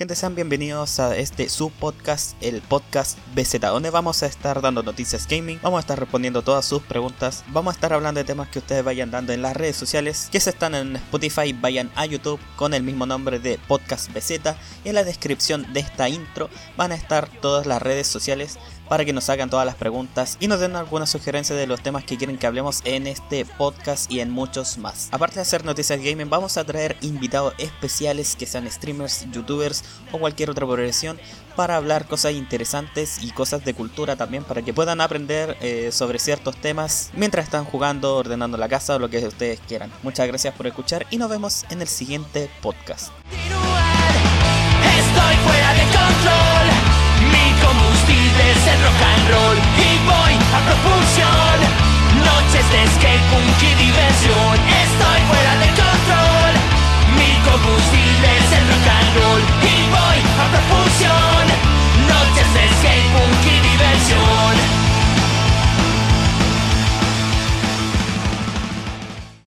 Gente, sean bienvenidos a este su podcast, el podcast BZ, donde vamos a estar dando noticias gaming, vamos a estar respondiendo todas sus preguntas, vamos a estar hablando de temas que ustedes vayan dando en las redes sociales, que se están en Spotify, vayan a YouTube con el mismo nombre de Podcast BZ y en la descripción de esta intro van a estar todas las redes sociales para que nos hagan todas las preguntas y nos den algunas sugerencias de los temas que quieren que hablemos en este podcast y en muchos más. Aparte de hacer noticias gaming, vamos a traer invitados especiales que sean streamers, youtubers o cualquier otra profesión para hablar cosas interesantes y cosas de cultura también para que puedan aprender eh, sobre ciertos temas mientras están jugando, ordenando la casa o lo que ustedes quieran. Muchas gracias por escuchar y nos vemos en el siguiente podcast.